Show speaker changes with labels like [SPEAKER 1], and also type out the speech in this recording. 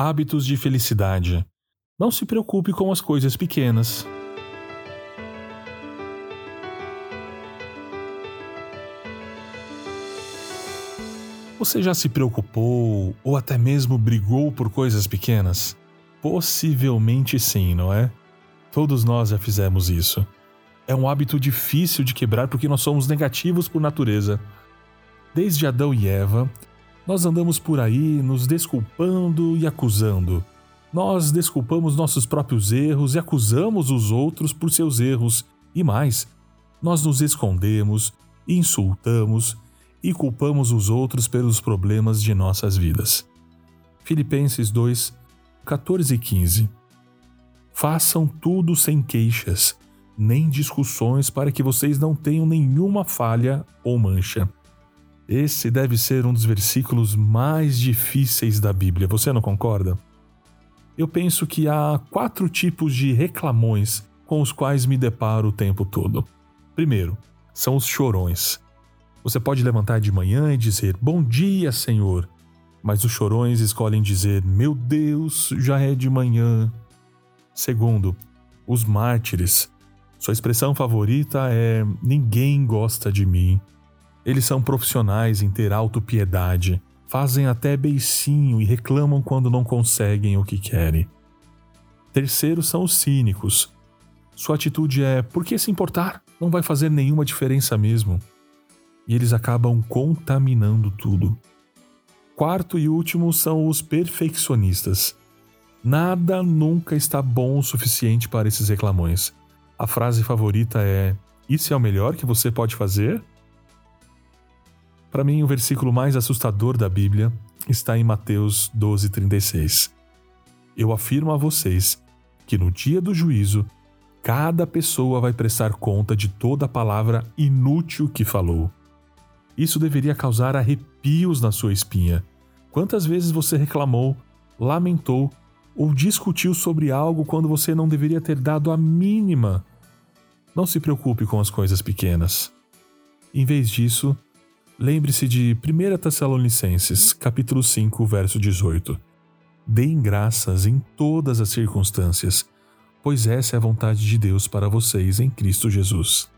[SPEAKER 1] Hábitos de felicidade. Não se preocupe com as coisas pequenas. Você já se preocupou ou até mesmo brigou por coisas pequenas? Possivelmente sim, não é? Todos nós já fizemos isso. É um hábito difícil de quebrar porque nós somos negativos por natureza. Desde Adão e Eva, nós andamos por aí nos desculpando e acusando. Nós desculpamos nossos próprios erros e acusamos os outros por seus erros. E mais, nós nos escondemos, insultamos e culpamos os outros pelos problemas de nossas vidas. Filipenses 2, 14 e 15 Façam tudo sem queixas, nem discussões, para que vocês não tenham nenhuma falha ou mancha. Esse deve ser um dos versículos mais difíceis da Bíblia, você não concorda? Eu penso que há quatro tipos de reclamões com os quais me deparo o tempo todo. Primeiro, são os chorões. Você pode levantar de manhã e dizer: Bom dia, Senhor. Mas os chorões escolhem dizer: Meu Deus, já é de manhã. Segundo, os mártires. Sua expressão favorita é: Ninguém gosta de mim. Eles são profissionais em ter autopiedade, fazem até beicinho e reclamam quando não conseguem o que querem. Terceiro são os cínicos. Sua atitude é: por que se importar? Não vai fazer nenhuma diferença mesmo. E eles acabam contaminando tudo. Quarto e último são os perfeccionistas. Nada nunca está bom o suficiente para esses reclamões. A frase favorita é: Isso é o melhor que você pode fazer? Para mim, o versículo mais assustador da Bíblia está em Mateus 12,36. Eu afirmo a vocês que no dia do juízo, cada pessoa vai prestar conta de toda a palavra inútil que falou. Isso deveria causar arrepios na sua espinha. Quantas vezes você reclamou, lamentou ou discutiu sobre algo quando você não deveria ter dado a mínima? Não se preocupe com as coisas pequenas. Em vez disso, Lembre-se de 1 Tessalonicenses, capítulo 5, verso 18. Deem graças em todas as circunstâncias, pois essa é a vontade de Deus para vocês em Cristo Jesus.